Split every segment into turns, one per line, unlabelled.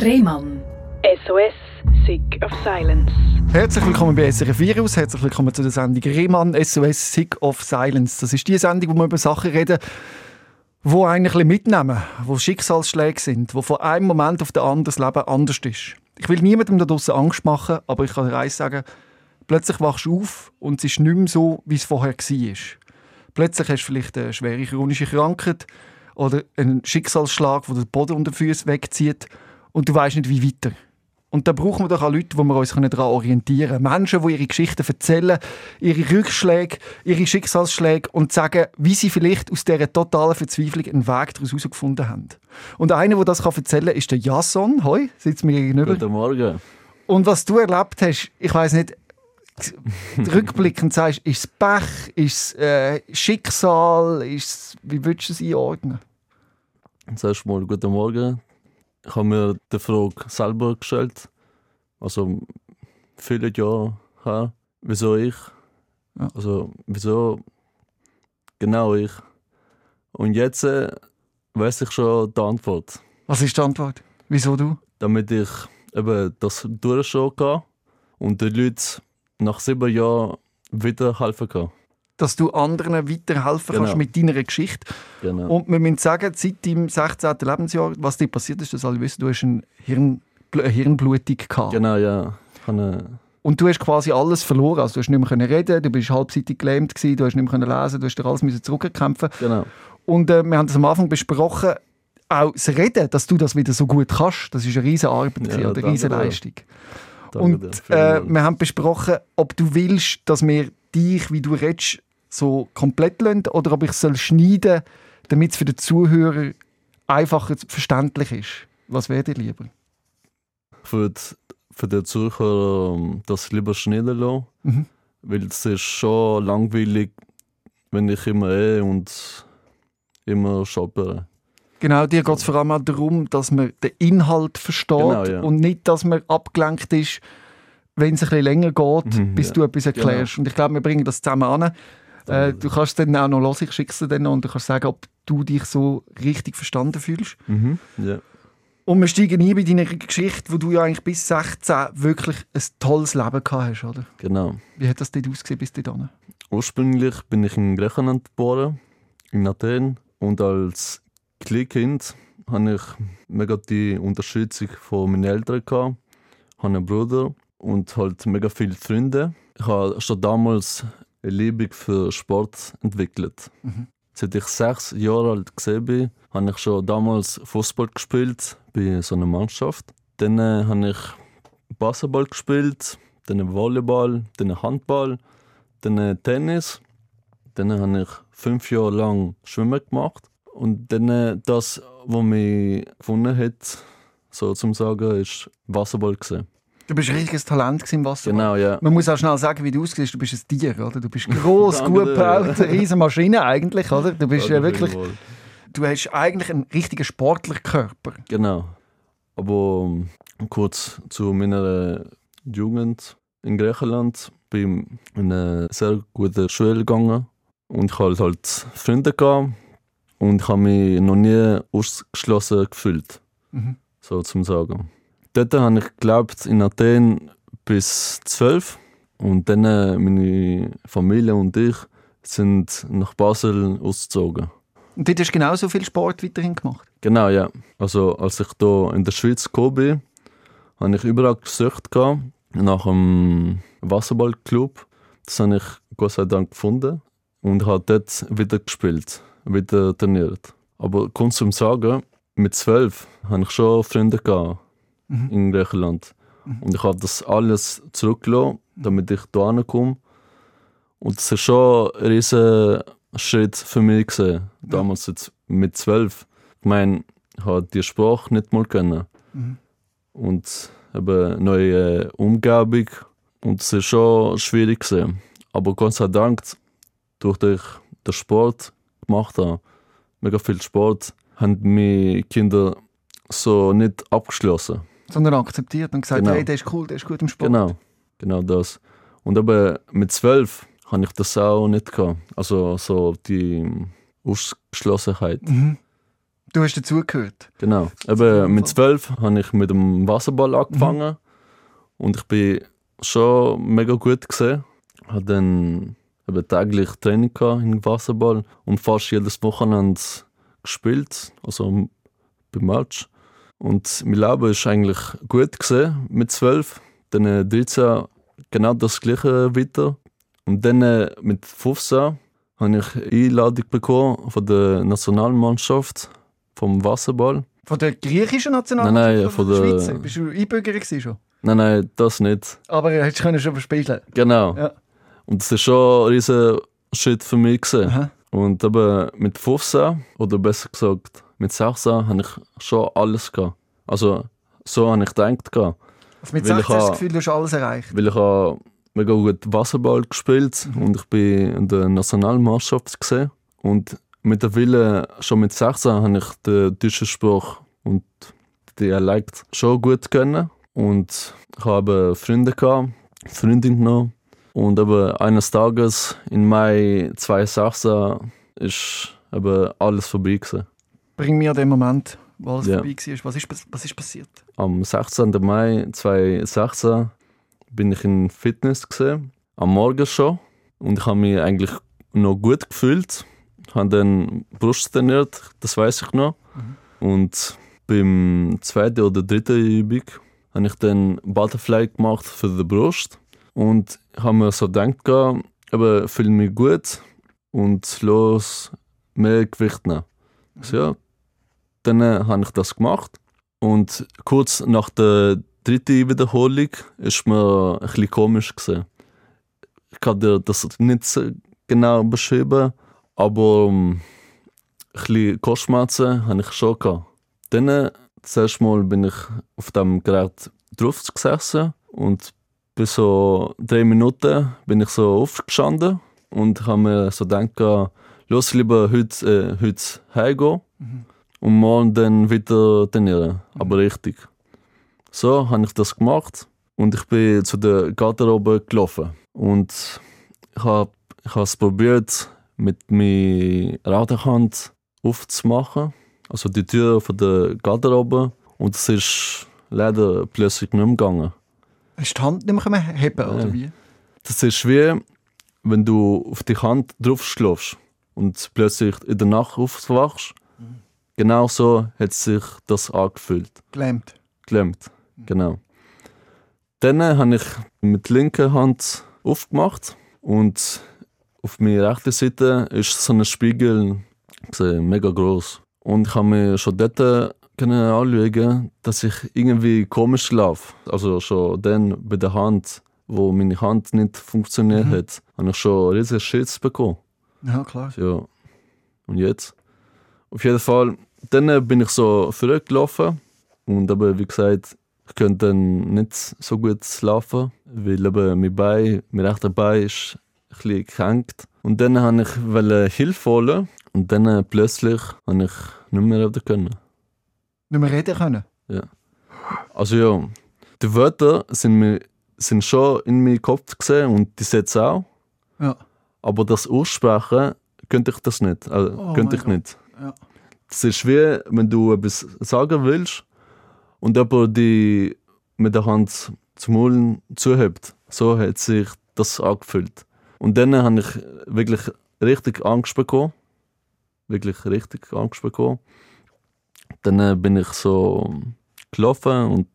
Rehmann.
SOS, Sick of Silence.
Herzlich willkommen bei SRF Virus, herzlich willkommen zu der Sendung Rehmann SOS Sick of Silence. Das ist die Sendung, wo wir über Sachen reden, wo eigentlich mitnehmen, wo Schicksalsschläge sind, wo von einem Moment auf den anderen das Leben anders ist. Ich will niemandem da draußen Angst machen, aber ich kann dir eins sagen, plötzlich wachst du auf und es ist nicht mehr so, wie es vorher war. Plötzlich hast du vielleicht eine schwere chronische Krankheit oder einen Schicksalsschlag, der den Boden unter den Füßen wegzieht und du weißt nicht, wie weiter. Und da brauchen wir doch auch Leute, wo wir uns daran orientieren können. Menschen, die ihre Geschichten erzählen, ihre Rückschläge, ihre Schicksalsschläge und sagen, wie sie vielleicht aus dieser totalen Verzweiflung einen Weg daraus herausgefunden haben. Und einer, der das erzählen kann, ist der Jason. Hoi, sitzt mir gegenüber.
Guten Morgen.
Und was du erlebt hast, ich weiß nicht, rückblickend sagst, ist es Pech, ist es äh, Schicksal, ist es, wie würdest du es einordnen?
Zuerst mal guten Morgen. Ich habe mir die Frage selber gestellt. Also viele Jahre her. Wieso ich?
Ja.
Also wieso genau ich? Und jetzt äh, weiß ich schon die Antwort.
Was ist die Antwort? Wieso du?
Damit ich eben das durchschauen kann und den Leuten nach sieben Jahren wieder helfen kann.
Dass du anderen weiterhelfen
Genau.
kannst mit deiner Geschichte.
Genau.
Und wir müssen sagen, seit deinem 16. Lebensjahr, was dir passiert ist, das alle wissen, du hast eine, Hirn, eine Hirnblutung gehabt.
Genau, ja.
Und du hast quasi alles verloren. Also du hast nicht mehr reden, du bist halbseitig gelähmt gewesen, du hast nicht mehr lesen, du hast dir alles müssen zurückkämpfen.
genau.
Und äh, wir haben das am Anfang besprochen, auch das Reden, dass du das wieder so gut kannst, das ist eine riesige Arbeit,
Ja,
oder eine riesige. Leistung.
Danke
Und äh, wir haben besprochen, ob du willst, dass wir dich, wie du redest, so komplett lassen oder ob ich es soll schneiden damit es für den Zuhörer einfacher verständlich ist. Was wäre dir lieber?
für, die, für den Zuhörer ähm, das lieber schneiden lassen.
Mhm.
Weil es ist schon langweilig, wenn ich immer eh und immer shoppere.
Genau, dir geht es vor allem auch darum, dass man den Inhalt versteht
Genau, ja.
und nicht, dass man abgelenkt ist, wenn es ein bisschen länger geht,
Mhm,
bis
ja.
du etwas erklärst. Und ich glaube, wir bringen das zusammen an. Äh, du kannst dann auch noch hören, ich schicke es dir dann noch und du kannst sagen, ob du dich so richtig verstanden fühlst.
Mhm. Ja.
Und wir steigen ein bei deiner Geschichte, wo du ja eigentlich bis 16 wirklich ein tolles Leben gehabt hast, oder?
Genau.
Wie hat das dort ausgesehen bis dahin?
Ursprünglich bin ich in Griechenland geboren, in Athen. Und als Kleinkind hatte ich mega die Unterstützung von meinen Eltern. Gehabt. Ich habe einen Bruder und halt mega viele Freunde. Ich habe schon damals Liebe für Sport entwickelt.
Mhm.
Seit ich sechs Jahre alt bin, habe ich schon damals Fußball gespielt bei so einer Mannschaft. Dann äh, habe ich Basketball gespielt, dann Volleyball, dann Handball, dann äh, Tennis. Dann habe ich fünf Jahre lang Schwimmen gemacht. Und dann äh, das, was mich gefunden hat, so zum sagen, ist Wasserball gewesen.
Du bist ein richtiges Talent im Wasser.
Genau, ja.
Man muss auch schnell sagen, wie du aussiehst. Du bist ein Tier, oder? Du bist groß, gut gebaut, eine riesige Maschine eigentlich, oder? Du bist äh,
Danke
wirklich, du hast eigentlich einen richtigen Sportlerkörper.
Genau. Aber ähm, kurz zu meiner Jugend in Griechenland. Bin in eine sehr gute Schule gegangen und ich hatte halt Freunde gehabt und ich habe mich noch nie ausgeschlossen gefühlt,
Mhm.
so zum sagen. Dort habe ich gelebt in Athen bis zwölf und dann äh, meine Familie und ich sind nach Basel ausgezogen.
Und dort hast du genauso viel Sport weiterhin gemacht.
Genau, ja. Also als ich hier in der Schweiz gekommen bin, habe ich überall gesucht nach einem Wasserballclub. Das habe ich Gott sei Dank gefunden und habe dort wieder gespielt, wieder trainiert. Aber kurz zum Sagen, mit zwölf habe ich schon Freunde gehabt
Mhm.
in Griechenland. Und ich habe das alles zurückgelassen, damit ich hier komme. Und das ist schon ein riesiger Schritt für mich gewesen, damals jetzt mit zwölf. Ich meine, ich habe die Sprache nicht mal kennen.
Mhm.
Und eben neue Umgebung. Und es ist schon schwierig gewesen. Aber Gott sei Dank, durch den den Sport gemacht habe, mega viel Sport, haben meine Kinder so nicht abgeschlossen.
Sondern akzeptiert und gesagt,
Genau.
hey, der ist cool, der ist gut im Sport.
Genau, genau das. Und aber mit zwölf habe ich das auch nicht gehabt. Also so die Ausgeschlossenheit.
Mhm. Du hast dazugehört.
Genau. Eben mit zwölf habe ich mit dem Wasserball angefangen und ich bin schon mega gut gesehen. Habe dann eben täglich Training gehabt im Wasserball und fast jedes Wochenende gespielt, also beim Match. Und mein Leben ist eigentlich gut gesehen mit zwölf. Dann äh, 13 genau das gleiche weiter. Und dann äh, mit 15 habe ich eine Einladung bekommen von der Nationalmannschaft vom Wasserball.
Von der griechischen
Nein,
Nationalmannschaft?
nein, von
der
der-
Schweizer? Bist du Einbürger gewesen schon?
Nein, nein, das nicht.
Aber du hättest können schon spielen
Genau.
Ja.
Und das war schon ein riesen Schritt für mich. Gewesen.
Aha.
Und eben mit 15, oder besser gesagt mit 16, habe ich schon alles gehabt. Also so habe ich gedacht. gehabt.
Also mit
Weil ich
16 hast du das Gefühl, du hast alles erreicht.
Weil ich habe mega gut Wasserball gespielt und ich bin in der Nationalmannschaft gesehen. Und mittlerweile, schon mit 16, habe ich den deutschen Spruch und die Dialekt schon gut können. Und ich habe Freunde gehabt, Freundin noch. Und eben eines Tages im Mai 2016 ist eben alles vorbei gewesen.
Bring mir den Moment, wo alles
Ja.
vorbei war. Was ist, was ist passiert?
Am 16. Mai 2016 bin ich in Fitness gesehen, am Morgen schon. Und ich habe mich eigentlich noch gut gefühlt. Habe dann Brust trainiert, das weiß ich noch. Und beim zweiten oder dritten Übung habe ich dann Butterfly gemacht für die Brust. Und habe mir so gedacht, aber fühle mich gut und los mehr Gewicht nehmen. So, ja, dann habe ich das gemacht. Und kurz nach der dritten Wiederholung ist mir ein bisschen komisch gesehen. Ich kann dir das nicht so genau beschreiben, aber um, ein bisschen Kopfschmerzen habe ich schon gehabt. Dann, erste Mal bin ich auf dem Gerät drauf gesessen und bis so drei Minuten bin ich so aufgestanden und habe mir so gedacht, los lieber heute, äh, heute heimgehen und morgen dann wieder trainieren. Aber richtig. So habe ich das gemacht und ich bin zu der Garderobe gelaufen. Und ich habe ich es probiert, mit meiner Radhand aufzumachen. Also die Tür von der Garderobe. Und es ist leider plötzlich nicht mehr gegangen.
Hast du die Hand nicht mehr heben oder
Ja.
wie?
Das ist wie, wenn du auf die Hand drauf schläfst und plötzlich in der Nacht aufwachst. Genau so hat sich das angefühlt.
Gelähmt.
Geklemmt. Genau. Dann habe ich mit der linken Hand aufgemacht und auf meiner rechten Seite ist so ein Spiegel gesehen, mega groß. Und ich habe mir schon dort können anschauen, dass ich irgendwie komisch laufe. Also schon dann bei der Hand, wo meine Hand nicht funktioniert
Mhm.
hat, habe ich schon riesige Schiss bekommen.
Ja, klar.
Ja. Und jetzt? Auf jeden Fall, dann äh, bin ich so zurückgelaufen. Und aber wie gesagt, ich konnte dann nicht so gut laufen, weil eben mein Bein, mein rechter Bein ist ein bisschen gekränkt. Und dann wollte ich Hilfe holen und dann äh, plötzlich habe ich nicht mehr reden können.
Nicht mehr reden können.
Also ja, die Wörter sind, mir, sind schon in meinem Kopf gesehen und die Sätze auch.
Ja.
Aber das Aussprechen könnte ich das nicht. Also,
Oh
könnte ich nicht.
Ja.
Das ist wie, wenn du etwas sagen willst und jemand die mit der Hand zum Mund zuhebt. So hat sich das angefühlt. Und dann habe ich wirklich richtig Angst bekommen. Wirklich richtig Angst bekommen. Dann äh, bin ich so gelaufen und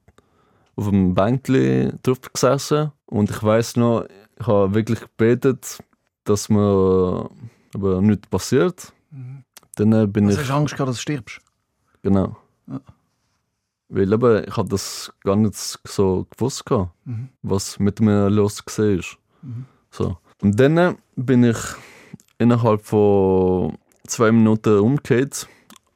auf einem Bänkli drauf gesessen. Und ich weiß noch, ich habe wirklich gebetet, dass mir aber nichts passiert. Dann äh, bin
Also
ich.
hast du Angst gehabt, dass du stirbst?
Genau.
Ja.
Weil eben, ich habe das gar nicht so gewusst, gehabt,
Mhm.
was mit mir los war.
Mhm.
So. Und dann äh, bin ich innerhalb von zwei Minuten umgekehrt.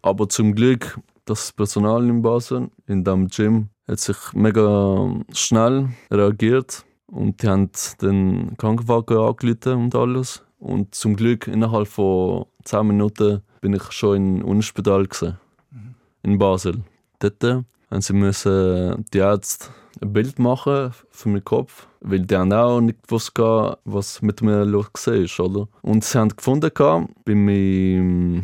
Aber zum Glück, das Personal in Basel, in dem Gym, hat sich mega schnell reagiert. Und die haben den Krankenwagen angerufen und alles. Und zum Glück, innerhalb von 10 Minuten bin ich schon im Unispital gewesen, in Basel. Dort äh, haben sie müssen die Ärzte ein Bild machen für meinen Kopf, weil die haben auch nicht gehabt, was mit mir los war, oder? Und sie haben gefunden bei meinem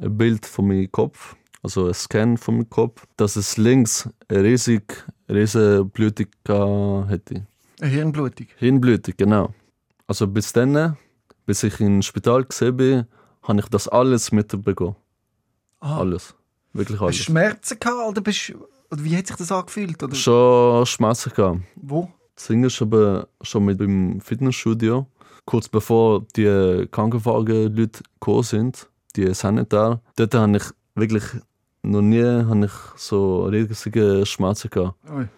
ein Bild von meinem Kopf, also ein Scan von meinem Kopf, dass es links eine riesig, riesige Blutung hätte.
Eine Hirnblutung.
Hirnblutung, genau. Also bis dann, bis ich ins Spital gesehen bin, habe ich das alles mitbekommen.
Ah.
Alles. Wirklich
Hast du
alles.
Schmerzen gehabt oder, bist, oder wie hat sich das angefühlt? Oder
Schon Schmerzen gehabt.
wo?
Das Ding ist schon mit dem Fitnessstudio, kurz bevor die Krankenwagen-Leute gekommen sind, die Sanitär, dort habe ich wirklich noch nie habe ich so riesige Schmerzen gehabt.
Ui.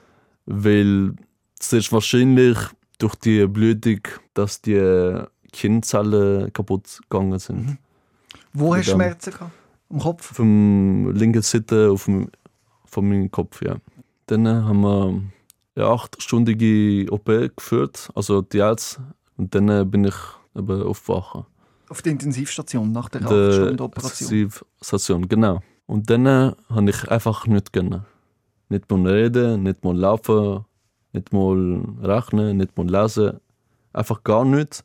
Weil es ist wahrscheinlich durch die Blutung, dass die Kindzellen kaputt gegangen sind.
Mhm. Wo hast du. Schmerzen gehabt? Am Kopf?
Vom linken Seite auf dem, von meinem Kopf, ja. Dann haben wir eine achtstündige OP geführt, also die Ärzte. Und dann bin ich eben aufgewacht.
Auf der Intensivstation nach der
Der
8-Stunden-Operation.
Intensivstation, genau. Und dann habe ich einfach nichts können. Nicht mal reden, nicht mal laufen, nicht mal rechnen, nicht mal lesen. Einfach gar nichts.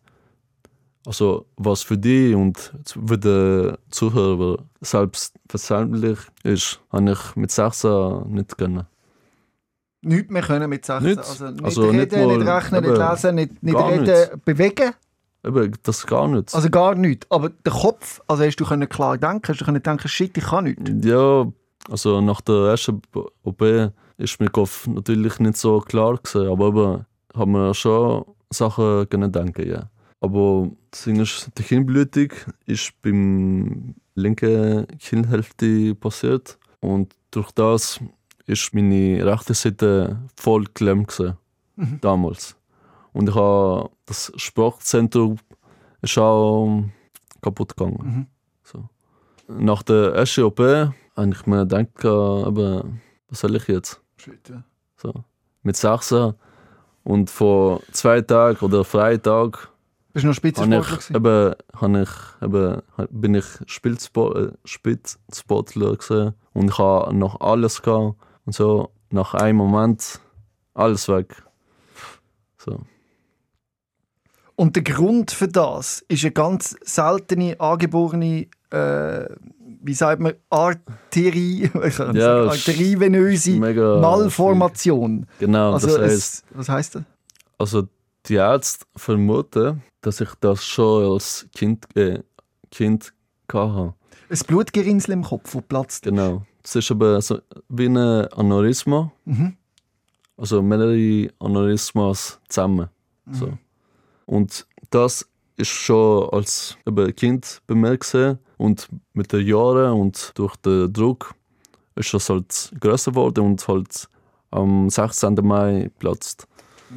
Also, was für die und für die Zuhörer selbstverständlich ist, habe ich mit 16 nicht können.
Nichts mehr können mit 16.
Nichts.
Also nicht
Also
reden,
nicht
nicht,
mal-
rechnen, nicht
eben,
lesen, nicht, nicht reden,
nichts.
bewegen.
Eben, das gar nichts.
Also gar nichts. Aber der Kopf, also hast du können klar denken, hast du können denken, shit, ich kann nichts.
Ja, also nach der ersten OP ist mein Kopf natürlich nicht so klar gewesen, aber eben haben wir schon Sachen können denken, ja. Aber Ding ist, die Hirnblutung ist beim linken Hirnhälfte passiert und durch das ist meine rechte Seite voll geklemmt gewesen, damals. Und ich habe das Sprachzentrum ist auch kaputt gegangen.
Mhm.
So. Nach der ersten OP habe ich mir gedacht, äh, eben, was soll ich jetzt?
Shit, ja.
So. Mit 16 und vor zwei Tagen oder Freitag
Bist du noch Spitzensportler
ich, eben, ich, eben, bin ich äh, Spitzsportler gewesen und ich habe noch alles gehabt und so nach einem Moment alles weg. So.
Und der Grund für das ist eine ganz seltene, angeborene, äh, wie sagt man, Arterie,
Ja,
arterievenöse Malformation.
Genau,
Also
das heißt,
es, was heißt das?
Also die Ärzte vermuten, dass ich das schon als Kind, äh, kind hatte.
Ein Blutgerinnsel im Kopf, das platzt.
Genau. Das ist aber so wie ein Aneurysma.
Mhm.
Also mehrere Aneurysmas zusammen. So. Und das ist schon als Kind bemerkt und mit den Jahren und durch den Druck ist das halt größer geworden und halt am 16. Mai platzt.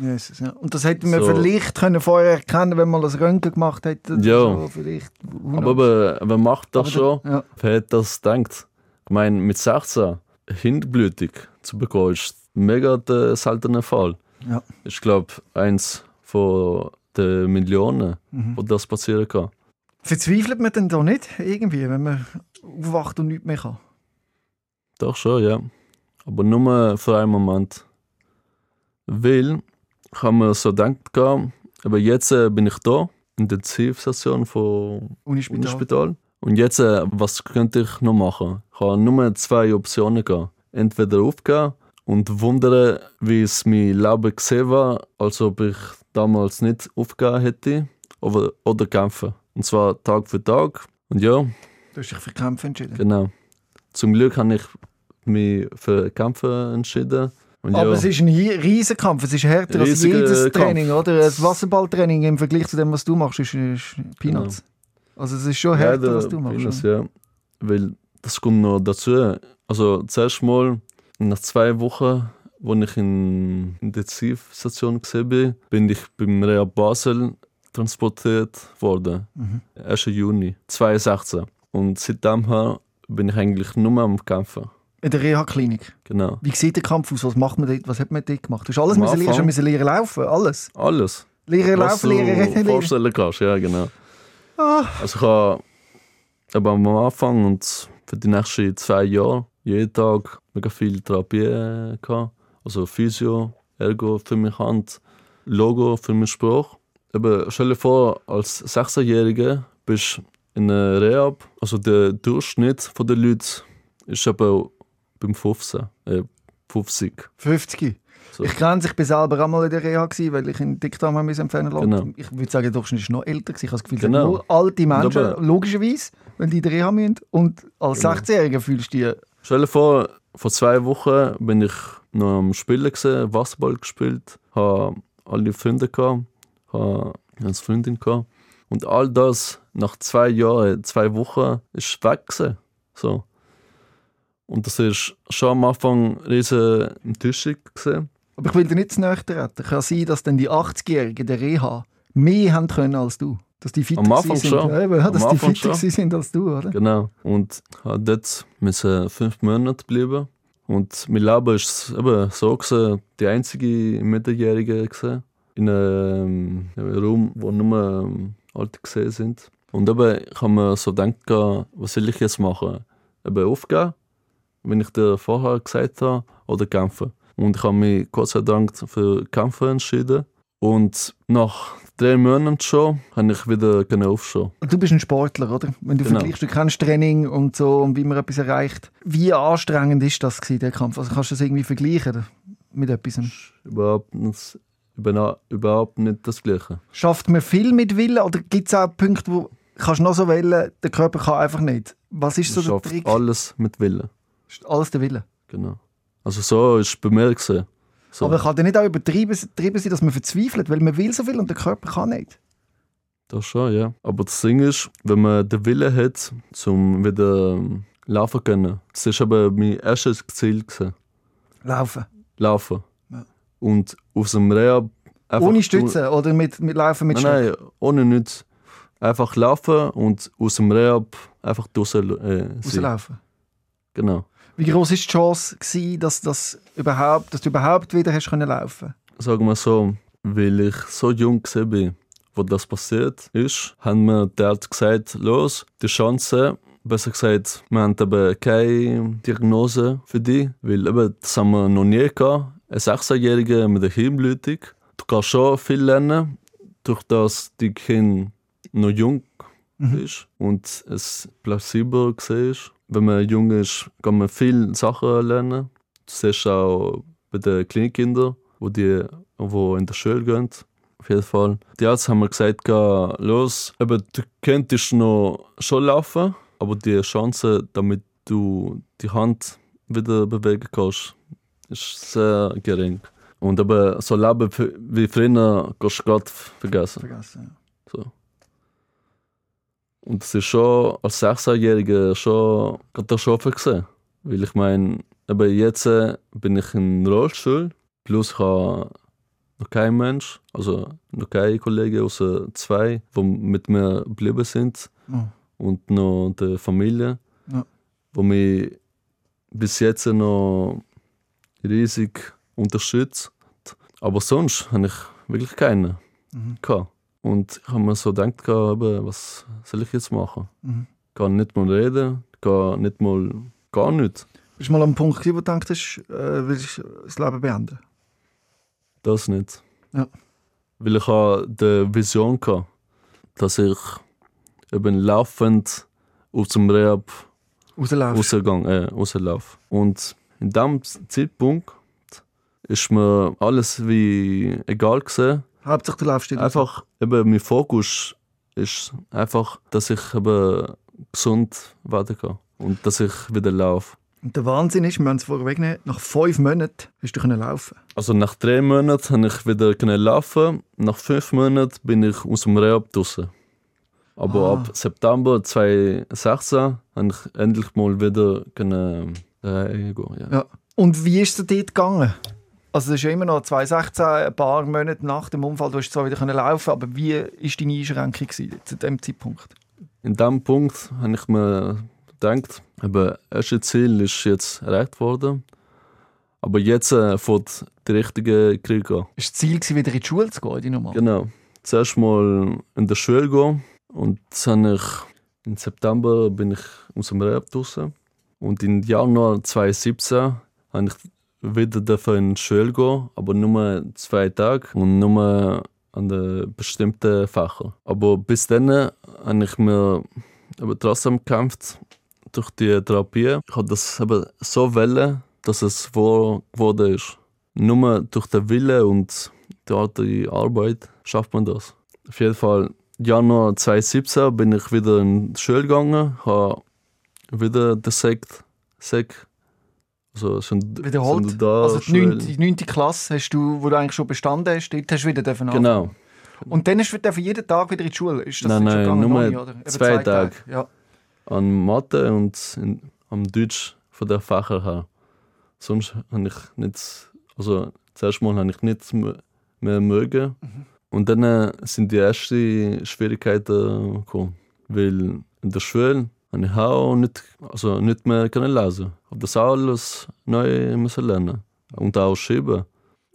Jesus, ja. Und das hätte man
So.
vielleicht können vorher erkennen wenn man das Röntgen gemacht hätte.
Ja.
So, vielleicht.
Aber wer macht das
Aber
schon?
Ja.
Wer hat das gedacht? Ich meine, mit 16 Hinterblutung zu bekommen, ist mega der seltene Fall.
Ja.
Ich glaube, eins von den Millionen,
Mhm.
wo das passieren kann.
Verzweifelt man denn da nicht irgendwie, wenn man aufwacht und nichts mehr kann?
Doch schon, ja. Aber nur für einen Moment. Weil ich habe mir so gedacht, aber jetzt äh, bin ich da, in der Intensivstation von
Unispital.
Unispital. Und jetzt, äh, was könnte ich noch machen? Ich habe nur zwei Optionen gehabt. Entweder aufgehen und wundern, wie es mein Leben gesehen war, als ob ich damals nicht aufgegeben hätte, oder, oder kämpfen. Und zwar Tag für Tag. Und ja,
Du hast dich für Kämpfe entschieden.
genau. Zum Glück habe ich mich für Kämpfen entschieden. Und
Aber
ja,
es ist ein Riesenkampf, es ist härter als
Riesiger
jedes
Kampf.
Training, oder? Das Wasserballtraining im Vergleich zu dem, was du machst, ist, ist Peanuts. Also es ist schon härter,
leider
was du machst.
Penis,
ja.
ja. Weil das kommt noch dazu. Also zuerst mal, nach zwei Wochen, wo ich in Intensivstation gesehen bin, bin ich beim Reha Basel transportiert worden.
Mhm.
1. Juni 2016. Und seitdem bin ich eigentlich nur am Kämpfen.
In der Reha-Klinik.
Genau.
Wie sieht der Kampf aus? Was macht man dort? Was hat man dort gemacht? Du hast alles
Am
müssen lernen, müssen lernen laufen, alles.
Alles.
Lernen
Was
laufen,
du
lernen reden, lernen.
vorstellen kannst, ja genau.
Ah.
Also ich habe am Anfang und für die nächsten zwei Jahre jeden Tag mega viel Therapie äh, gehabt. Also Physio, Ergo für meine Hand, Logo für meinen Spruch. Eben, stell dir vor, als 16-Jähriger bist du in einer Rehab, also der Durchschnitt der Leute ist eben beim 15, äh, 50.
50.
So.
Ich kenne ich bin selber auch mal in der Reha, gewesen, weil ich in Dickdarm haben entfernen lassen.
Genau.
Ich würde sagen, der Durchschnitt ist noch älter. Gewesen. Ich habe das Gefühl,
Genau.
nur alte Menschen,
aber-
logischerweise, wenn die in der Reha müssen. Und als
Genau.
16-Jähriger fühlst du dich...
Stell dir vor, vor zwei Wochen bin ich noch am Spielen gewesen, Wasserball gespielt, habe alle Freunde gehabt, habe eine Freundin gehabt. Und all das nach zwei Jahren, zwei Wochen, ist weg gewesen. So. Und das ist schon am Anfang riesige Enttäuschung gewesen.
Aber ich will dir nicht zu nahe treten. Kann sein, dass dann die 80-Jährigen in der Reha mehr haben können als du. Dass die fitter
Am Anfang
gewesen
schon.
sind. Ja, dass
Am
die
Anfang
fitter
schon.
sind als du, oder?
Genau. Und dort müssen fünf Monate bleiben. Und mein Leben ist eben so gewesen, die einzige Minderjährige gewesen, in einem, einem Raum, wo nur ähm, Alte gesehen sind. Und eben, ich habe mir so gedacht, was soll ich jetzt machen? Eben aufgeben, wenn ich dir vorher gesagt habe, oder kämpfen. Und ich habe mich Gott sei Dank für Kämpfen entschieden. Und nach drei Monaten schon, habe ich wieder aufstehen.
Du bist ein Sportler, oder? Wenn du
Genau.
vergleichst, du kennst Training und so und wie man etwas erreicht. Wie anstrengend ist das gewesen, der Kampf? Also kannst du das irgendwie vergleichen mit etwas?
überhaupt nicht, überhaupt nicht das Gleiche.
Schafft man viel mit Willen oder gibt es auch Punkte, wo kannst du noch so wählen, der Körper kann einfach nicht? Was ist so der Trick?
alles mit Willen.
Ist Alles der Wille.
Genau. Also so ist es bei mir gesehen. So,
Aber kann der nicht auch übertrieben übertrieben sein, dass man verzweifelt, weil man will so viel und der Körper kann nicht?
das schon, ja. Aber das Ding ist, wenn man den Willen hat, zum wieder ähm, laufen zu können, das ist aber mein erstes Ziel gewesen.
Laufen.
Laufen.
Ja.
Und aus dem Rehab einfach
Ohne Stützen oder mit, mit Laufen mit
Nein,
Stock?
nein, ohne nichts. Einfach laufen und aus dem Rehab einfach draußen äh, sein.
Rauslaufen.
Genau.
Wie groß ist die Chance, gewesen, dass, das überhaupt, dass du überhaupt wieder hast können laufen
sagen wir so, weil ich so jung bin, wo das passiert ist, haben mir die Ärzte gesagt, los, die Chance, besser gesagt, wir haben aber keine Diagnose für dich, weil eben, das haben wir noch nie gehabt. Ein 16-Jähriger mit einer Hirnblutung. Du kannst schon viel lernen, durch das die Kind noch jung ist und es plausibel gesehen ist. Wenn man jung ist, kann man viele Sachen lernen. Du siehst auch bei den Kleinkindern, wo die wo in der Schule gehen. Auf jeden Fall. Die Ärzte haben mir gesagt, los, eben, du könntest noch schon laufen, aber die Chance, damit du die Hand wieder bewegen kannst, ist sehr gering. Und aber so Leben wie früher kannst du gerade vergessen.
Vergessen.
So. Und das ist schon als 16-Jähriger schon Katastrophe gewesen. Weil ich meine, aber jetzt äh, bin ich in Rollstuhl, plus ich habe noch kein Mensch, also noch keine Kollegen, außer zwei, die mit mir geblieben sind
Oh.
und noch die Familie,
Ja.
wo mich bis jetzt noch riesig unterstützt. Aber sonst habe ich wirklich keinen
Mhm.
Und ich habe mir so gedacht, was soll ich jetzt machen?
Mhm.
Ich kann nicht mal reden, ich kann nicht mal gar nichts.
Bist du mal am Punkt, wo du gedacht hast, äh, willst du das Leben beenden?
Das nicht.
Ja.
Weil ich die Vision hatte, dass ich eben laufend aus dem Rehab rausgegangen, äh, rauslaufe. Und in diesem Zeitpunkt ist mir alles wie egal gewesen.
Hauptsache du nicht raus.
Einfach, eben, mein Fokus ist einfach, dass ich eben gesund werden kann. Und dass ich wieder laufe.
Und der Wahnsinn ist, wir müssen es vorher wegnehmen, nach fünf Monaten hast du können laufen.
Also nach drei Monaten konnte ich wieder können laufen. Nach fünf Monaten bin ich aus dem Rehab draußen. Aber
Ah.
ab September 2016 konnte ich endlich mal wieder können, äh, gehen. Ja.
Ja. Und wie ist es dir dort gegangen? Also das ist ja immer noch 2016, ein paar Monate nach dem Unfall, du hast zwar wieder können laufen, aber wie war deine Einschränkung gewesen, zu dem Zeitpunkt?
In diesem Punkt habe ich mir gedacht, das erste Ziel ist jetzt erreicht worden. Aber jetzt äh, fängt der richtige Krieg an.
Ist das Ziel gewesen, wieder in die Schule zu gehen, die normal?
Genau. Zuerst mal in der Schule gehen. Und dann ich, im September bin ich aus dem Rehab draußen. Und im Januar 2017 habe ich wieder dafür in gehen, aber nur zwei Tage und nur an den bestimmten Fächern. Aber bis dann habe ich mir aber trotzdem gekämpft, durch die Therapie, ich habe das eben so wollen, dass es wahr geworden ist. Nur durch den Wille und die harte Arbeit schafft man das. Auf jeden Fall, Januar 2017 bin ich wieder in die Schule gegangen, habe wieder den Sekt, Sekt also sind,
Wiederholt? also die
Schule-
9. die 9. Klasse, hast du, wo du eigentlich schon bestanden hast, dort hast du wieder dürfen
Genau.
Und dann hast du dürfen jeden Tag wieder in die Schule. Ist das
Nein,
schon
nein,
gegangen?
nur
nicht, oder?
Zwei Tage.
Ja.
an Mathe und in, am Deutsch von der Fächer her. Sonst habe ich nicht, also zuerst mal habe ich nicht m- mehr mögen. Und dann äh, sind die ersten Schwierigkeiten gekommen. Weil in der Schule habe ich auch nicht, also nicht mehr können lesen. Ich habe das alles neu müssen lernen. Und auch schreiben.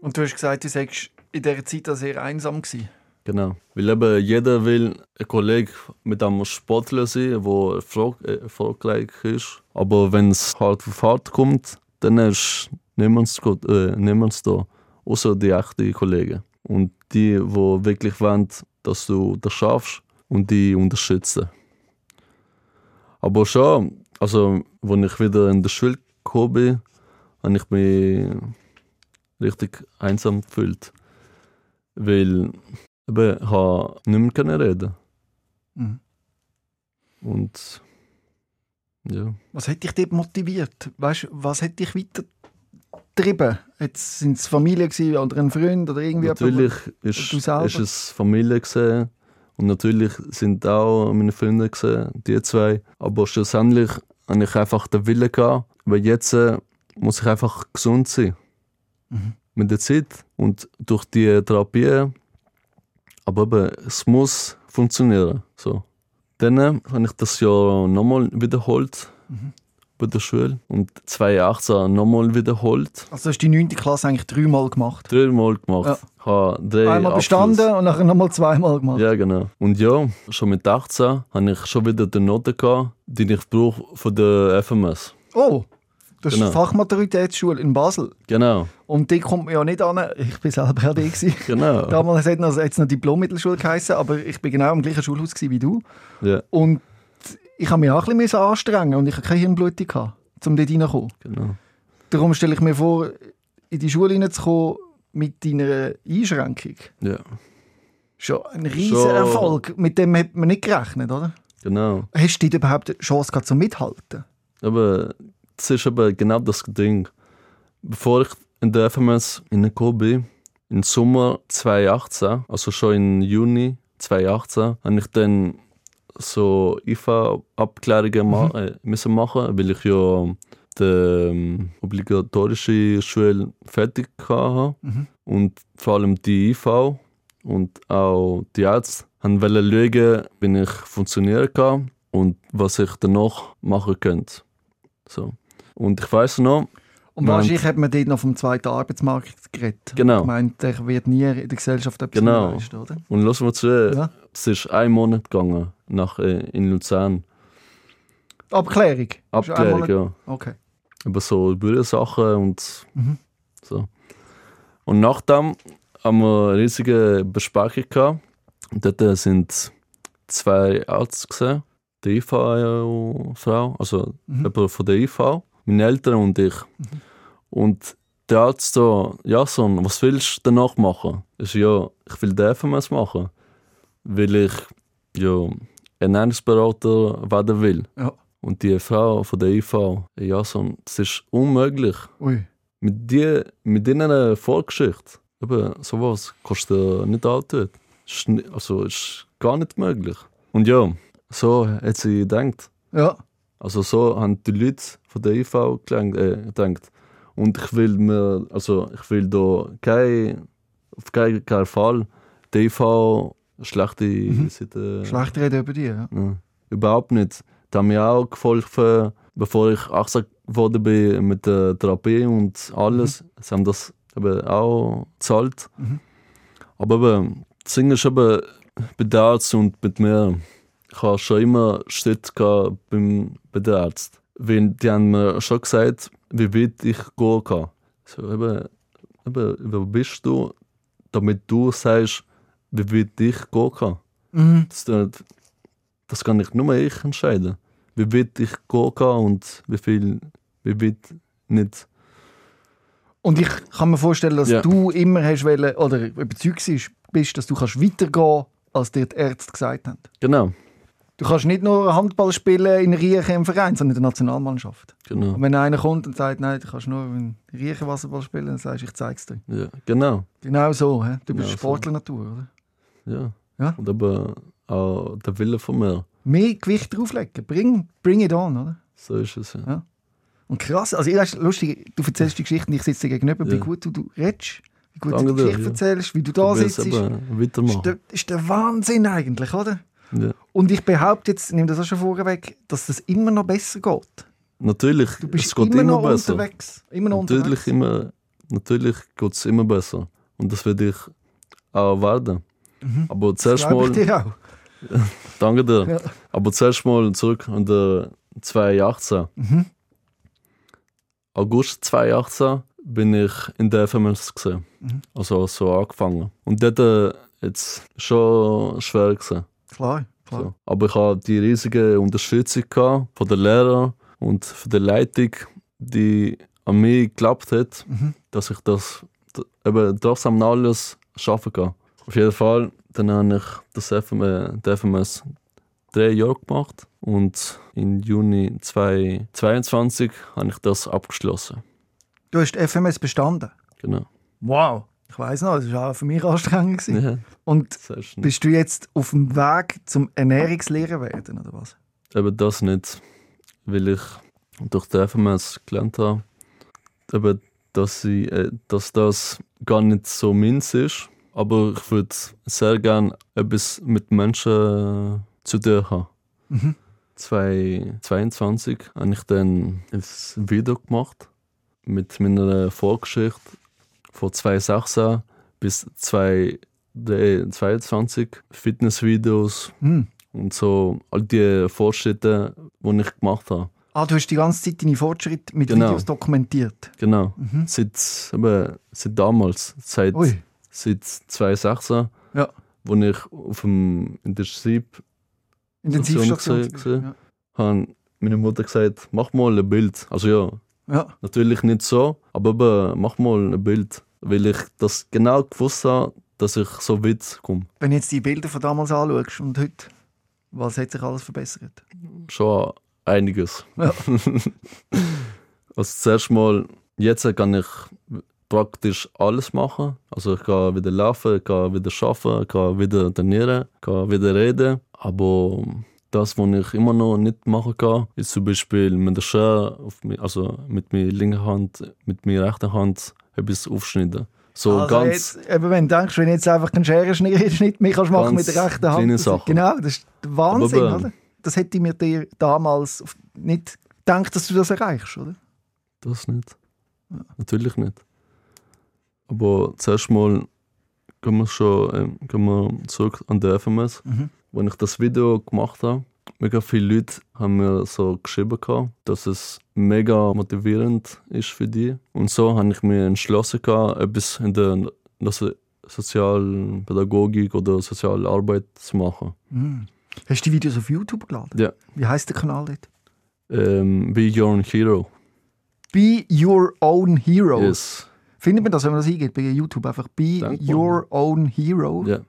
Und du hast gesagt, du sagst in dieser Zeit sehr einsam gewesen.
Genau. Weil eben jeder will ein Kollege mit einem Sportler sein, der erfolg erfolgreich ist. Aber wenn es hart auf hart kommt, dann ist niemand, äh, niemand da. Außer die echten Kollegen. Und die, die wirklich wollen, dass du das schaffst und die unterstützen. Aber schon, also, als ich wieder in der Schule gekommen bin, habe ich mich richtig einsam gefühlt. Weil eben, ich habe nicht mehr reden.
Mhm.
Und ja,
Was hat dich dort motiviert? Weißt, was hat dich weiter getrieben? Jetzt sind es Familie gewesen, oder ein Freund oder irgendwie
natürlich
du
ist, ist es Familie gesehen und natürlich sind auch meine Freunde gesehen, die zwei. Aber schlussendlich habe ich einfach den Willen gehabt, weil jetzt äh, muss ich einfach gesund sein.
Mhm.
Mit der Zeit und durch die Therapie. Aber eben, es muss funktionieren. So. Dann äh, habe ich das Jahr nochmal wiederholt
Mhm.
Bei der Schule und 2018 nochmal wiederholt.
Also hast du die 9. Klasse eigentlich dreimal gemacht.
Dreimal gemacht. Habe drei
Einmal
Abschluss.
bestanden und nachher nochmal zweimal gemacht.
Ja, genau. Und ja, schon mit 18 habe ich schon wieder die Noten gehabt, die ich brauche für die FMS.
Oh, das ist
Genau.
die Fachmaturitätsschule in Basel.
Genau,
Und die kommt mir ja nicht an. Ich bin selber ja die.
genau.
Damals hat es noch, noch Diplom-Mittelschule geheißen, aber ich bin genau im gleichen Schulhaus wie du.
Ja,
Und ich habe mich auch ein bisschen anstrengen und ich habe keine Hirnblutung gehabt, um dort reinzukommen.
genau.
Darum stelle ich mir vor, in die Schule reinzukommen mit deiner Einschränkung.
Ja,
Schon ein riesen
Schon.
Erfolg. Mit dem hat man nicht gerechnet, oder?
genau.
Hast du dort überhaupt eine Chance gehabt zum Mithalten?
Aber das ist aber genau das Ding. Bevor ich in der FMS reingekommen bin, im Sommer 2018, also schon im Juni 2018, habe ich dann so IFA-Abklärungen ma äh, müssen machen, weil ich ja die ähm, obligatorische Schule fertig hatte.
Mhm.
Und vor allem die IV und auch die Ärzte haben wollen schauen, wie ich funktionieren kann und was ich danach machen könnte. So. Und ich weiß noch,
Und wahrscheinlich hat man dort noch vom zweiten Arbeitsmarkt geredet.
Genau.
Ich meine, der wird nie in der Gesellschaft etwas
Genau.
leisten, oder?
und lass mal zu,
Ja.
es ist ein Monat gegangen nach, äh, in Luzern.
Abklärung.
Abklärung, ja.
Okay.
über so Bürosachen und
Mhm.
so. Und nachdem haben wir eine riesige Besprechung gehabt. Und dort sind zwei Ärzte gesehen, die IV-Frau, also
Mhm.
jemand von der IV, meine Eltern und ich. Und der Arzt so, ja Sohn, was willst du danach machen? Ich so, ja, ich will den FMS machen, weil ich ja, Ernährungsberater werden will.
Ja.
Und die Frau von der IV, ja Sohn, das ist unmöglich.
Ui.
Mit, die, mit dieser Vorgeschichte, eben, sowas kannst du nicht antun. Also ist gar nicht möglich. Und ja, so hat sie gedacht.
Ja.
Also so haben die Leute von der IV gelangt, äh, gedacht. Und ich will mir, also ich will da kein, auf keinen, keinen Fall die IV schlechte
Mhm.
Seite.
Schlecht reden über dich, ja.
Ja, überhaupt nicht. Die haben mir auch geholfen, bevor ich 18 geworden bin mit der Therapie und alles. Sie haben das eben auch gezahlt.
Mhm.
Aber eben, Ding ist eben bei den Arzt und mit mir. Ich habe schon immer Schritt beim, bei den Arzt. Weil die haben mir schon gesagt, wie weit ich gehen kann. So, eben, eben, wer bist du, damit du sagst, wie weit ich gehen?
Mhm.
Das, das kann ich nur ich entscheiden. wie weit ich gehen und wie viel, wie weit nicht.
Und ich kann mir vorstellen, dass
Ja.
du immer hast wollen, oder überzeugt bist, dass du kannst weitergehen als dir die Ärzte gesagt haben.
Genau,
Du kannst nicht nur Handball spielen in Riechen im Verein, sondern in der Nationalmannschaft.
genau.
Und wenn einer kommt und sagt, nein, du kannst nur in Riechen Wasserball spielen, dann sagst du, ich zeig's dir.
Ja, genau.
Genau so, hä? du bist
Genau so.
Sportler-Natur, oder?
Ja.
Ja.
Und aber auch der Wille von mir.
Mehr Gewicht drauflegen, bring, bring it on, oder?
So ist es. Ja.
Ja. Und krass, also ich, lustig, du erzählst die Geschichten, ich sitze gegenüber, wie
Ja.
gut du, du redest, wie gut
Danke
du die Geschichte
ja.
erzählst, wie du da
es
sitzt.
aber
Ist
weitermachen.
der, ist der Wahnsinn eigentlich, oder?
Ja.
Und ich behaupte jetzt, nehme das auch schon vorweg, dass das immer noch besser geht.
Natürlich,
Du bist
es geht
immer,
immer,
noch
besser.
unterwegs. Immer noch
Natürlich,
unterwegs.
immer, natürlich geht es immer besser. Und das werde ich auch werden. Aber zuerst mal,
dir
danke dir.
Ja.
Aber zuerst mal zurück an der 2018.
Mhm.
August 2018 bin ich in der FMS gesehen.
Mhm.
Also so angefangen. Und dort äh, jetzt schon schwer gesehen.
Klar, klar.
So. Aber ich hatte die riesige Unterstützung gehabt von den Lehrern und von der Leitung, die an mich geglaubt hat,
Mhm.
dass ich das eben trotzdem alles schaffen kann. Auf jeden Fall, dann habe ich das FMS drei Jahre gemacht und im Juni 2022 habe ich das abgeschlossen.
Du hast FMS bestanden.
Genau.
Wow. Ich weiß noch, das war auch für mich anstrengend.
Ja,
Und bist du jetzt auf dem Weg zum Ernährungslehrer werden, oder was?
Eben das nicht, weil ich durch die FMS gelernt habe, eben, dass, ich, äh, dass das gar nicht so meins ist. Aber ich würde sehr gerne etwas mit Menschen äh, zu tun haben.
Mhm.
2022 habe ich dann ein Video gemacht mit meiner Vorgeschichte von 2016 bis 2022 Fitnessvideos
Hm.
und so all die Fortschritte, die ich gemacht habe.
Ah, du hast die ganze Zeit deine Fortschritte mit
Genau.
Videos dokumentiert.
Genau.
Mhm.
Seit, eben, seit damals, seit,
Ui.
Seit 2016,
Ja.
wo ich auf dem Intensivstation
Intensivstation.
gesehen.
Ja.
habe meine Mutter gesagt, mach mal ein Bild. Also ja,
ja.
natürlich nicht so, aber eben, mach mal ein Bild. Weil ich das genau gewusst habe, dass ich so weit komme.
Wenn du jetzt die Bilder von damals anschaust und heute, was hat sich alles verbessert?
Schon einiges.
Ja.
also zuerst mal, jetzt kann ich praktisch alles machen. Also ich kann wieder laufen, ich kann wieder arbeiten, ich kann wieder trainieren, ich kann wieder reden. Aber das, was ich immer noch nicht machen kann, ist zum Beispiel mit der Schere, auf mi- also mit meiner linken Hand, mit meiner rechten Hand etwas aufschneiden. So
also
ganz
jetzt, eben, wenn du denkst, wenn du jetzt einfach einen Scherenschnitt mehr kannst machen mit der rechten Hand.
Sachen.
genau, das ist Wahnsinn,
Aber,
oder? Das hätte ich mir dir damals nicht gedacht, dass du das erreichst, oder?
Das nicht. Natürlich nicht. Aber zuerst mal gehen wir schon ähm, gehen wir zurück an die FMS.
Mhm.
Als ich das Video gemacht habe, mega viele Leute haben mir so geschrieben, gehabt, dass es mega motivierend ist für die. Und so habe ich mir entschlossen, gehabt, etwas in der so- Sozialpädagogik oder Sozialarbeit zu machen.
Mhm. Hast du die Videos auf YouTube geladen?
Ja.
Wie heißt der Kanal dort?
Ähm, Be Your Own Hero.
Be Your Own Hero.
Yes.
Findet man das, wenn man das eingeht bei YouTube? Einfach Be
Dankbar.
Your Own Hero.
Ja,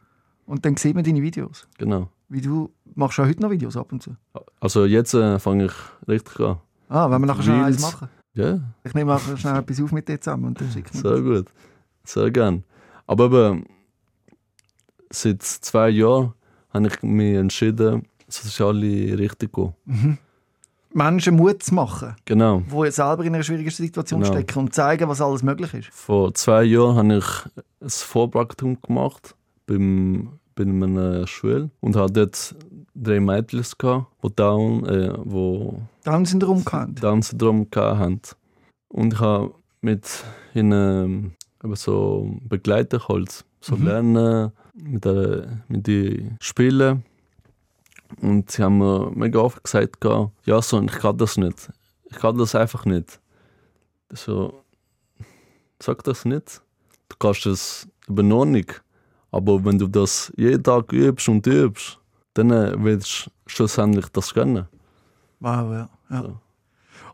Und dann sieht man deine Videos.
genau.
Wie du machst ja heute noch Videos ab und zu.
Also jetzt äh, fange ich richtig an.
Ah, wenn wir nachher schnell eins machen.
Ja,
Ich nehme einfach schnell etwas auf mit dir zusammen und dann schicken
Sehr gut. Sehr gern. Aber eben, seit zwei Jahren habe ich mich entschieden, soziale Richtung zu gehen.
Menschen Mut zu machen,
Genau.
die selber in einer schwierigen Situation
Genau.
stecken und zeigen, was alles möglich ist.
Vor zwei Jahren habe ich ein Vorpraktikum gemacht beim, bei einer Schule und hatte dort drei gehabt, die Down, äh, wo
Down-Syndrom gehabt.
Down-Syndrom hatten. Und ich habe mit ihnen eben so begleitet, halt, so
Mhm.
lernen, mit, der, mit den Spielen. Und sie haben mir mega oft gesagt, ja, so, ich kann das nicht. Ich kann das einfach nicht. So, sag das nicht. Du kannst das eben noch nicht. Aber wenn du das jeden Tag übst und übst, dann äh, willst du schlussendlich das können.
Wow, ja. ja.
So.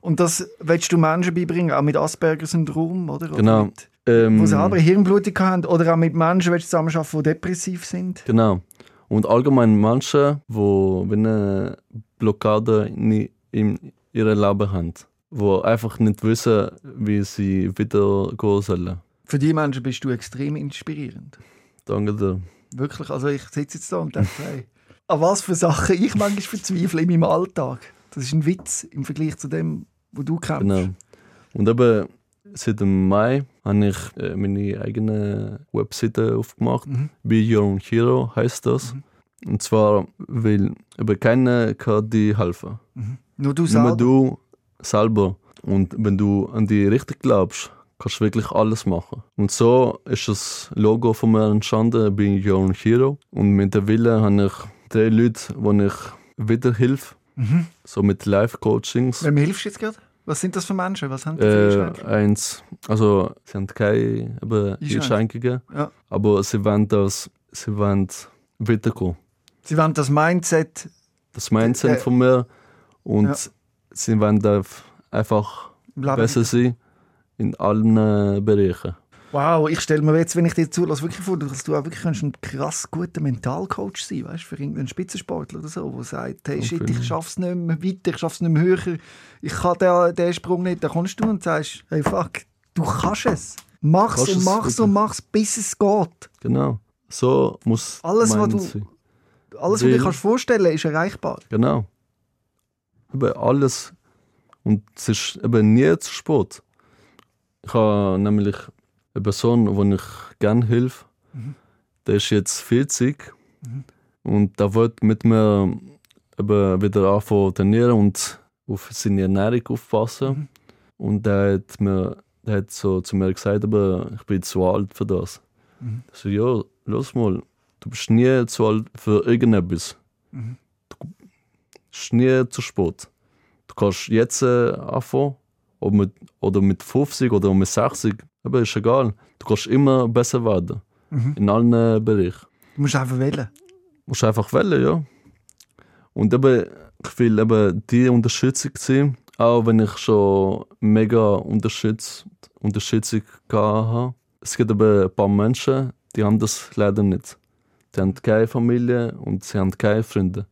Und das willst du Menschen beibringen, auch mit Asperger-Syndrom, oder? oder
Genau.
Mit,
Ähm,
die selber Hirnblutung haben, oder auch mit Menschen willst du zusammenarbeiten, die depressiv sind?
Genau. Und allgemein Menschen, die eine Blockade in, in ihrem Leben haben, die einfach nicht wissen, wie sie wieder gehen sollen.
Für die Menschen bist du extrem inspirierend.
Danke dir.
Wirklich, also ich sitze jetzt da und denke, hey, an was für Sachen ich manchmal verzweifle in meinem Alltag. Das ist ein Witz im Vergleich zu dem, wo du kämpfst.
Genau. Und eben seit dem Mai habe ich äh, meine eigene Webseite aufgemacht.
Mhm.
Be Your Own Hero heißt das. Und zwar, weil eben keiner kann dir helfen.
Nur du
Nur
selber.
du selber. Und wenn du an die Richtung glaubst, kannst du wirklich alles machen. Und so ist das Logo von mir entstanden, Be Your Own Hero. Und mit der Wille habe ich drei Leute, die ich wieder helfe.
Mhm.
So mit Live-Coachings.
Wem hilfst du jetzt gerade? Was sind das für Menschen? Was haben die
Äh, eins, also sie haben keine eben, Einschränkungen,
Ja.
aber sie wollen das, sie wollen weiterkommen.
Sie wollen das Mindset
Das Mindset
Äh,
von mir und
ja.
sie wollen einfach besser sein in allen äh, Bereichen.
Wow, ich stelle mir jetzt, wenn ich dir zulasse, wirklich vor, dass du auch wirklich ein krass guter Mentalcoach sein weißt für irgendeinen Spitzensportler oder so, der sagt, hey shit, ich schaff's nicht mehr weiter, ich schaff's nicht mehr höher, ich kann den, den Sprung nicht. Dann kommst du und sagst, hey fuck, du kannst es. Mach's
Kannst
und
es
mach's
wirklich.
und mach's, bis es geht.
Genau. So muss
Alles, was du-
sein.
Alles, was du dir kannst vorstellen ist erreichbar.
Genau. Eben alles. Und es ist eben nie zu spät. Ich habe nämlich eine Person, der ich gerne helfe. Der ist jetzt 40 und der wird mit mir eben wieder anfangen trainieren und auf seine Ernährung aufpassen. Und der hat, mir, der hat so zu mir gesagt, aber ich bin zu alt für das. Ich so, ja, los mal, du bist nie zu alt für irgendetwas ist nie zu spät. Du kannst jetzt äh, anfangen, ob mit, oder mit 50 oder mit 60, aber ist egal. Du kannst immer besser werden. In allen äh, Bereichen.
Du musst einfach wählen.
Du musst einfach wählen, ja. Und eben, ich will eben die Unterstützung sein, auch wenn ich schon mega Unterstütz, Unterstützung habe. Es gibt eben ein paar Menschen, die haben das leider nicht. Die haben keine Familie und sie haben keine Freunde.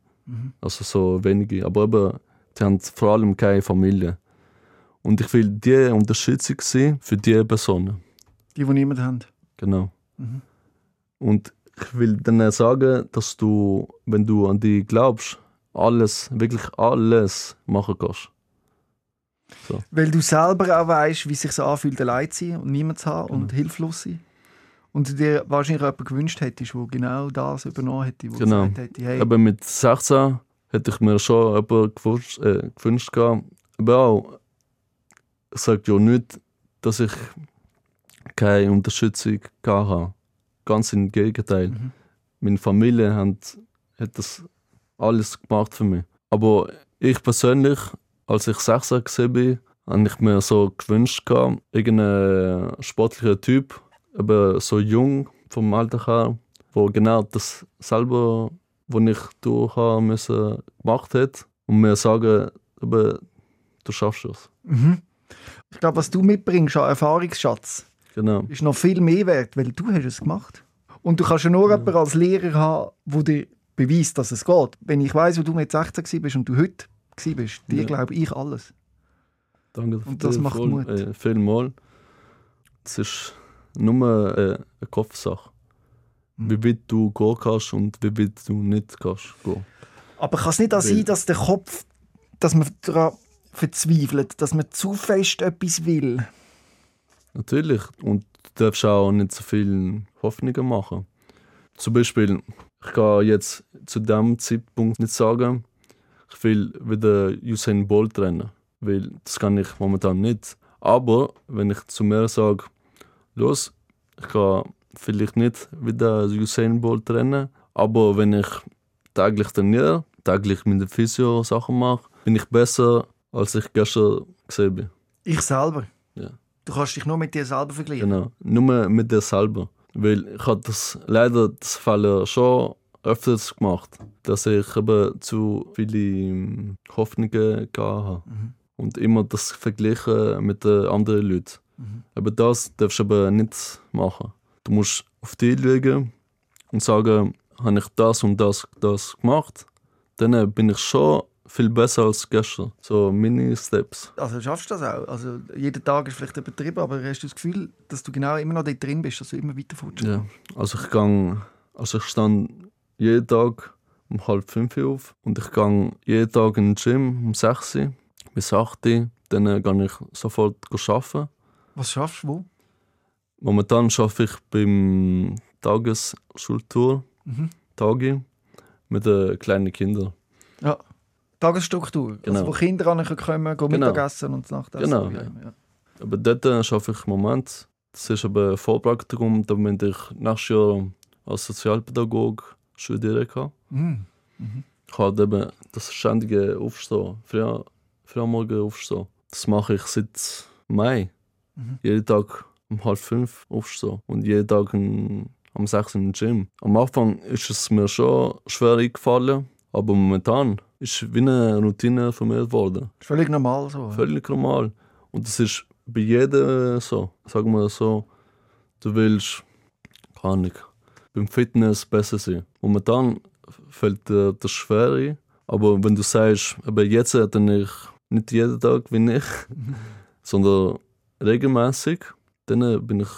Also so wenige. Aber eben, die haben vor allem keine Familie. Und ich will die Unterstützung sein für diese Personen.
Die, die niemand haben.
Genau. Und ich will dann sagen, dass du, wenn du an die glaubst, alles, wirklich alles machen kannst.
Weil du selber auch weißt, wie es sich so anfühlt, allein zu sein und niemand zu haben und hilflos zu sein. Und du dir wahrscheinlich jemanden gewünscht hättest, der genau das übernommen hätte, der
Genau.
gesagt hätte, hey,
Aber mit 16 hätte ich mir schon jemanden gewünscht, äh, gewünscht gehabt. Aber auch, ich sage ja nicht, dass ich keine Unterstützung habe. Ganz im Gegenteil. Meine Familie hat, hat das alles gemacht für mich. Aber ich persönlich, als ich 16 war, habe ich mir so gewünscht, irgendein sportlicher Typ, aber so jung vom Alter her, wo genau das selber, was ich durch haben müssen, gemacht hat und mir sagen, aber du schaffst es.
Ich glaube, was du mitbringst an Erfahrungsschatz,
Genau.
ist noch viel mehr wert, weil du hast es gemacht. Und du kannst ja nur jemanden als Lehrer haben, der dir beweist, dass es geht. Wenn ich weiß, wo du mit 16 warst und du heute warst, dir
Ja.
glaube ich alles.
Danke
Und das macht
voll-
Mut.
Äh, vielmal. Es ist nur äh, eine Kopfsache.
Hm.
Wie weit du gehen kannst und wie weit du nicht kannst gehen.
Aber kann es nicht auch sein, dass der Kopf, dass man daran verzweifelt, dass man zu fest etwas will?
Natürlich. Und du darfst auch nicht so viele Hoffnungen machen. Zum Beispiel, ich kann jetzt zu dem Zeitpunkt nicht sagen, ich will wieder Usain Bolt rennen. Weil das kann ich momentan nicht. Aber wenn ich zu mir sage, los, ich kann vielleicht nicht wieder Usain Bolt rennen, aber wenn ich täglich trainiere, täglich mit der Physio Sachen mache, bin ich besser, als ich gestern gesehen bin.
Ich selber.
Ja.
Du kannst dich nur mit dir selber vergleichen.
Genau, nur mit dir selber. Weil ich habe das leider das Fehler schon öfters gemacht, dass ich eben zu viele ähm, Hoffnungen gehabt habe. Und immer das vergleichen mit den anderen Leuten. Aber das darfst du aber nicht machen. Du musst auf dich schauen und sagen, habe ich das und das, das gemacht, dann bin ich schon viel besser als gestern. So Mini-Steps.
Also schaffst du das auch? Also jeder Tag ist vielleicht übertrieben, aber hast du das Gefühl, dass du genau immer noch dort drin bist, dass du immer weiter fortschreitest?
Ja. Also ich gang, also ich stand jeden Tag um halb fünf auf und ich gehe jeden Tag in den Gym um sechs bis acht Uhr. Dann äh, gehe ich sofort arbeiten.
Was schaffst du wo?
Momentan arbeite ich beim Tagesschultour,
Mhm.
Tagi, mit den kleinen Kindern.
Ja. Tagesstruktur.
Genau.
Also wo Kinder an kommen, gehen
Genau.
Mittagessen und Nachtessen.
Genau,
Ja.
Aber dort äh, arbeite ich im Moment. Das ist aber ein Vorpraktikum, damit ich nächstes Jahr als Sozialpädagoge studieren kann.
Mhm.
Ich habe eben das ständige Aufstehen, früh, früh am Morgen aufstehen. Das mache ich seit Mai.
Mhm.
Jeden Tag um halb fünf aufstehen und jeden Tag in, am sechs in den Gym. Am Anfang ist es mir schon schwer eingefallen, aber momentan ist es wie eine Routine von mir geworden.
Völlig normal so.
Völlig normal. Und das ist bei jedem so. Sagen wir so, du willst, keine Ahnung, beim Fitness besser sein. Momentan fällt dir das schwer ein, aber wenn du sagst, aber jetzt dann ich nicht jeden Tag wie ich, sondern regelmäßig, dann bin ich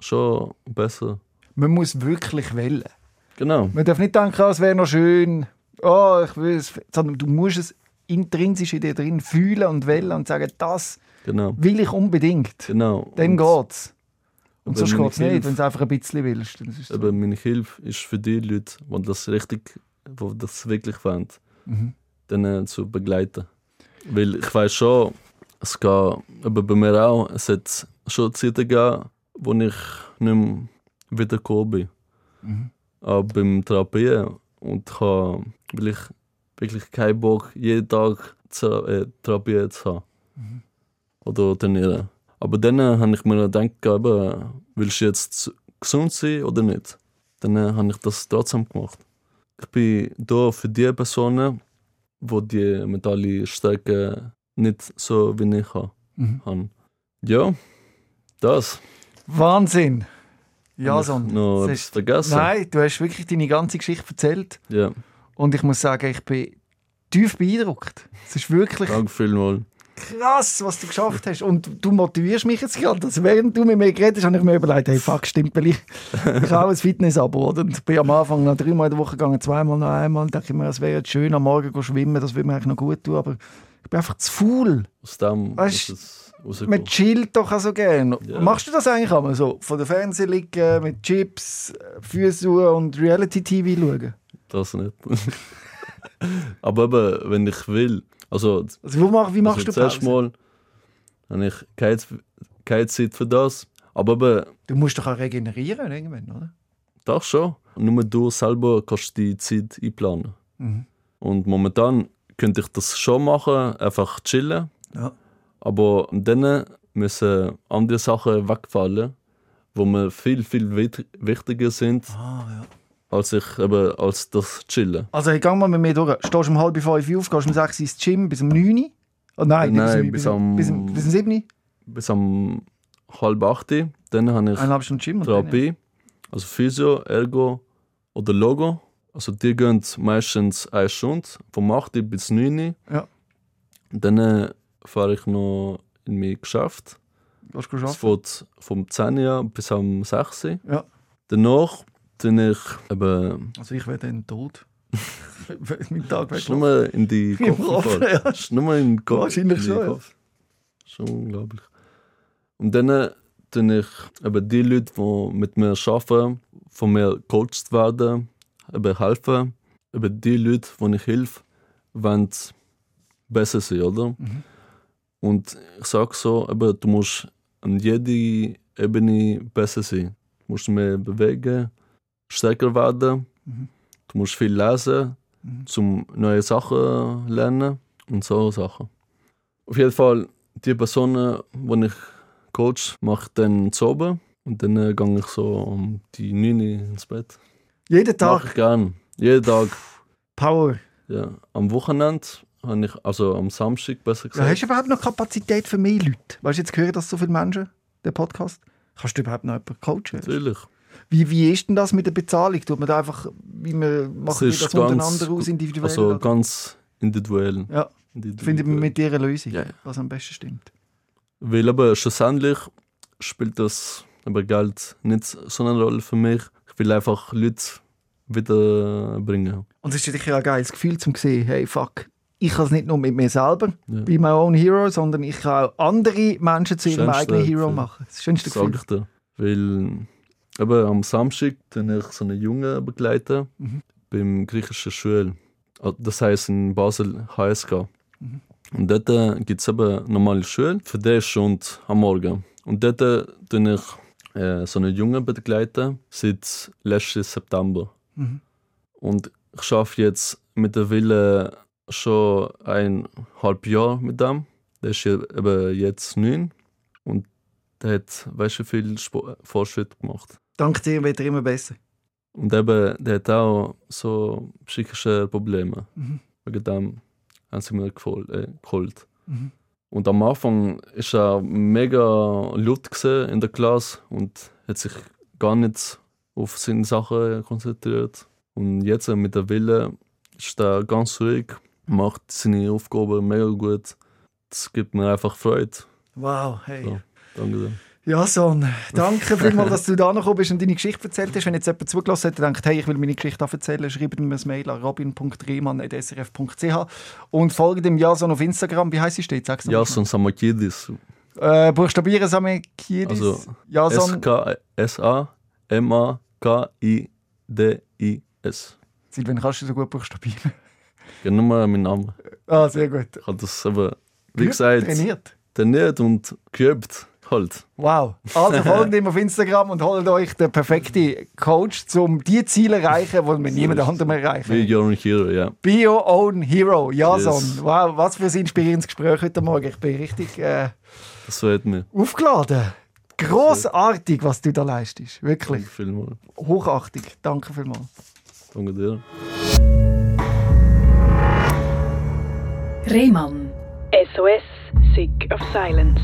schon besser.
Man muss wirklich wählen.
Genau.
Man darf nicht denken, es wäre noch schön, oh, ich will es, sondern du musst es intrinsisch in dir drin fühlen und wählen und sagen, das
Genau.
will ich unbedingt.
genau.
Dann geht's. Und
Aber
sonst geht es nicht, wenn du einfach ein bisschen willst. Dann ist es so.
Aber meine Hilfe ist für die Leute, die das richtig, die das wirklich wollen.
Mhm.
dann äh, zu begleiten. Weil ich weiß schon, es geht, aber bei mir auch, es hat schon Zeiten gegeben, wo ich nicht mehr wiedergekommen bin.
Mhm.
Auch beim Therapieren. Und ich habe weil ich wirklich keinen Bock, jeden Tag zu, äh, Therapie zu haben. Oder trainieren. Aber dann äh, habe ich mir gedacht, eben, willst du jetzt gesund sein oder nicht? Dann äh, habe ich das trotzdem gemacht. Ich bin da für die Personen, die die mentale Stärke nicht so wie ich ha-
Mhm.
Ja, das.
Wahnsinn! Ja.
Noch
Es ist-
vergessen?
Nein, du hast wirklich deine ganze Geschichte erzählt.
Ja,
Und ich muss sagen, ich bin tief beeindruckt. Es ist wirklich
danke vielmals.
krass, was du geschafft hast. Und du motivierst mich jetzt gerade. Also während du mit mir geredet hast, habe ich mir überlegt, hey, fuck, stimmt, weil ich, ich habe auch ein Fitness-Abo. Und bin am Anfang noch dreimal in der Woche gegangen, zweimal noch einmal. Und dachte ich mir, es wäre jetzt schön, am Morgen gehen schwimmen, das würde mir eigentlich noch gut tun. Aber ich bin einfach zu faul.
Aus dem
Weißt-
es
Man
rausgekommen.
chillt doch auch so gerne.
Ja.
Machst du das eigentlich einmal so? Von der Fernseh liegen, mit Chips, Füße und Reality-TV schauen?
Das nicht. Aber eben, wenn ich will. Also,
Also, wo mach, wie machst
also
du
zuerst
Pause?
mal habe ich keine, keine Zeit für das. Aber eben,
Du musst doch auch regenerieren irgendwann, oder?
das schon. Nur du selber kannst die Zeit einplanen.
Mhm.
Und momentan könnte ich das schon machen, einfach chillen.
Ja.
Aber dann müssen andere Sachen wegfallen, wo mir viel, viel wichtiger sind,
Ah, ja.
als ich eben als das Chillen.
Also, ich geh mal mit mir durch. Stehst um halb fünf auf, gehst um sechs ins Gym bis um neun? Oh nein,
Nein,
bis,
bis
um,
am-
bis, um, bis um sieben?
Bis am halb acht, dann habe ich
Eineinhalb Stunden Gym.
Therapie, also Physio, Ergo oder Logo. Also die gehen meistens eine Stunde, vom 8 bis 9.
Ja.
Dann äh, fahre ich noch in mein Geschäft.
Gehst du
Es
arbeiten?
fährt vom 10 Uhr bis am 6 Uhr.
Ja.
Danach bin ich eben
Also, ich wäre dann tot. mein Tag wäre
nur in die Kopf
ja.
Nur in den Kopf.
Wahrscheinlich
in
schon, ja.
Schon unglaublich. Und dann äh, tun ich eben die Leute, die mit mir arbeiten, von mir gecoacht werden, eben helfen. Eben die Leute, die ich helfe, wollen besser sein, oder?
Mhm.
Und ich sage so, eben, du musst an jeder Ebene besser sein. Du musst mehr bewegen, stärker werden.
Mhm.
Du musst viel lesen,
Mhm.
zum neue Sachen lernen und so Sachen. Auf jeden Fall, die Personen, die ich coach, mache ich dann zu oben und dann äh, gehe ich so um die 9 Uhr ins Bett.
Jeden
Mach
Tag
ich gern. Jeden Tag.
Power.
Ja. Am Wochenende habe ich, also am Samstag besser
Ja,
gesagt.
hast du überhaupt noch Kapazität für mehr Leute? Weißt du, jetzt hören das so viele Menschen, den Podcast. Kannst du überhaupt noch jemanden coachen?
Natürlich.
Wie, wie ist denn das mit der Bezahlung? Tut man da einfach, wie man, machen wir
ist
das
ganz-
untereinander aus, individuell?
Also
oder?
ganz individuell.
ja,
individuell.
findet man mit eine Lösung,
Ja, ja.
was am besten stimmt.
Weil aber schlussendlich spielt das aber Geld nicht so eine Rolle für mich. Ich will einfach Leute wiederbringen.
Und es ist sicher ein geiles Gefühl, zum sehen, hey, fuck, ich kann es nicht nur mit mir selber,
Ja.
be my own hero, sondern ich kann auch andere Menschen zu ihrem eigenen Hero machen. Das schönste
Sag
Gefühl.
ich dir. Weil aber am Samstag dann ich so einen Jungen begleiten
Mhm.
beim griechischen Schule. Ah, Das heißt in Basel HSK.
Mhm.
Und dort gibt es eben normale Schule für die Stunde am Morgen. Und dort tun ich äh, so einen Jungen begleiten seit letzten September.
Mhm.
Und ich arbeite jetzt mit der Wille schon eineinhalb Jahre mit dem. Der ist eben jetzt neun und der hat, weißt du, viel Spo- Fortschritt gemacht.
Dank dir wird er immer besser.
Und eben, der hat auch so psychische Probleme.
Mhm.
Wegen dem haben sie mir äh, geholt.
Mhm.
Und am Anfang ist er mega laut in der Klasse und hat sich gar nicht auf seine Sachen konzentriert. Und jetzt mit der Wille ist er ganz ruhig, macht seine Aufgaben mega gut. Das gibt mir einfach Freude.
Wow, hey.
Ja. Danke dir.
Ja, Son, danke vielmals, dass du da noch bist und deine Geschichte erzählt hast. Wenn jetzt jemand zugelassen hat und denkt, hey, ich will meine Geschichte auch erzählen, schreibt mir ein Mail an robin.rehmann.srf.ch und folgt dem Jason auf Instagram. Wie heißt noch mal
Jason Samakidis.
Äh, buchstabieren Samekidis.
Also,
Jason.
S-K-S-A-M-A-K-I-D-I-S.
Seit wann kannst du so gut buchstabieren?
Ja, nur mal mein Name.
Ah, sehr gut.
Ich habe das aber, wie gesagt,
Trainiert.
trainiert und geübt. Halt.
Wow. Also folgt ihm auf Instagram und holt euch den perfekten Coach, um die Ziele zu erreichen, die wir niemand anderem erreichen.
Be your own hero, ja.
Be your own hero. Jason.
Yes.
Wow, was für ein inspirierendes Gespräch heute Morgen. Ich bin richtig äh,
Das mich.
aufgeladen. Großartig, was du da leistest. Wirklich.
Danke vielmals.
Hochachtig. Danke vielmals.
Danke dir.
Reeman. SOS, Sick of Silence.